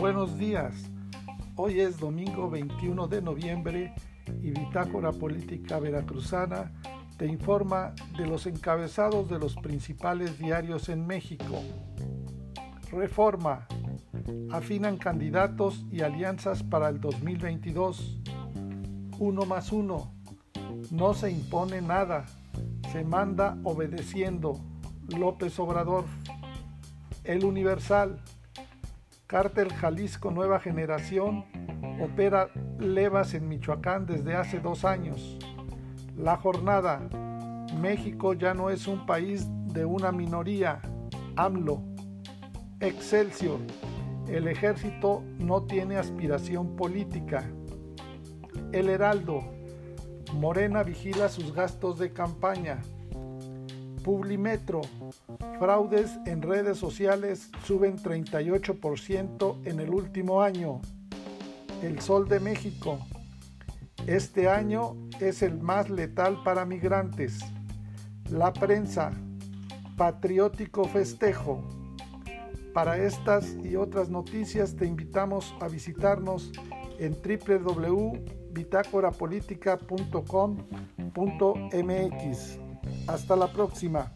buenos días. Hoy es domingo 21 de noviembre y Bitácora Política Veracruzana te informa de los encabezados de los principales diarios en México. Reforma. Afinan candidatos y alianzas para el 2022. Uno más uno. No se impone nada. Se manda obedeciendo. López Obrador. El Universal. Cártel Jalisco Nueva Generación opera levas en Michoacán desde hace dos años. La jornada. México ya no es un país de una minoría. AMLO. Excelsior. El ejército no tiene aspiración política. El Heraldo. Morena vigila sus gastos de campaña. Publimetro. Fraudes en redes sociales suben 38% en el último año. El Sol de México. Este año es el más letal para migrantes. La prensa. Patriótico festejo. Para estas y otras noticias te invitamos a visitarnos en www.bitácorapolítica.com.mx. Hasta la próxima.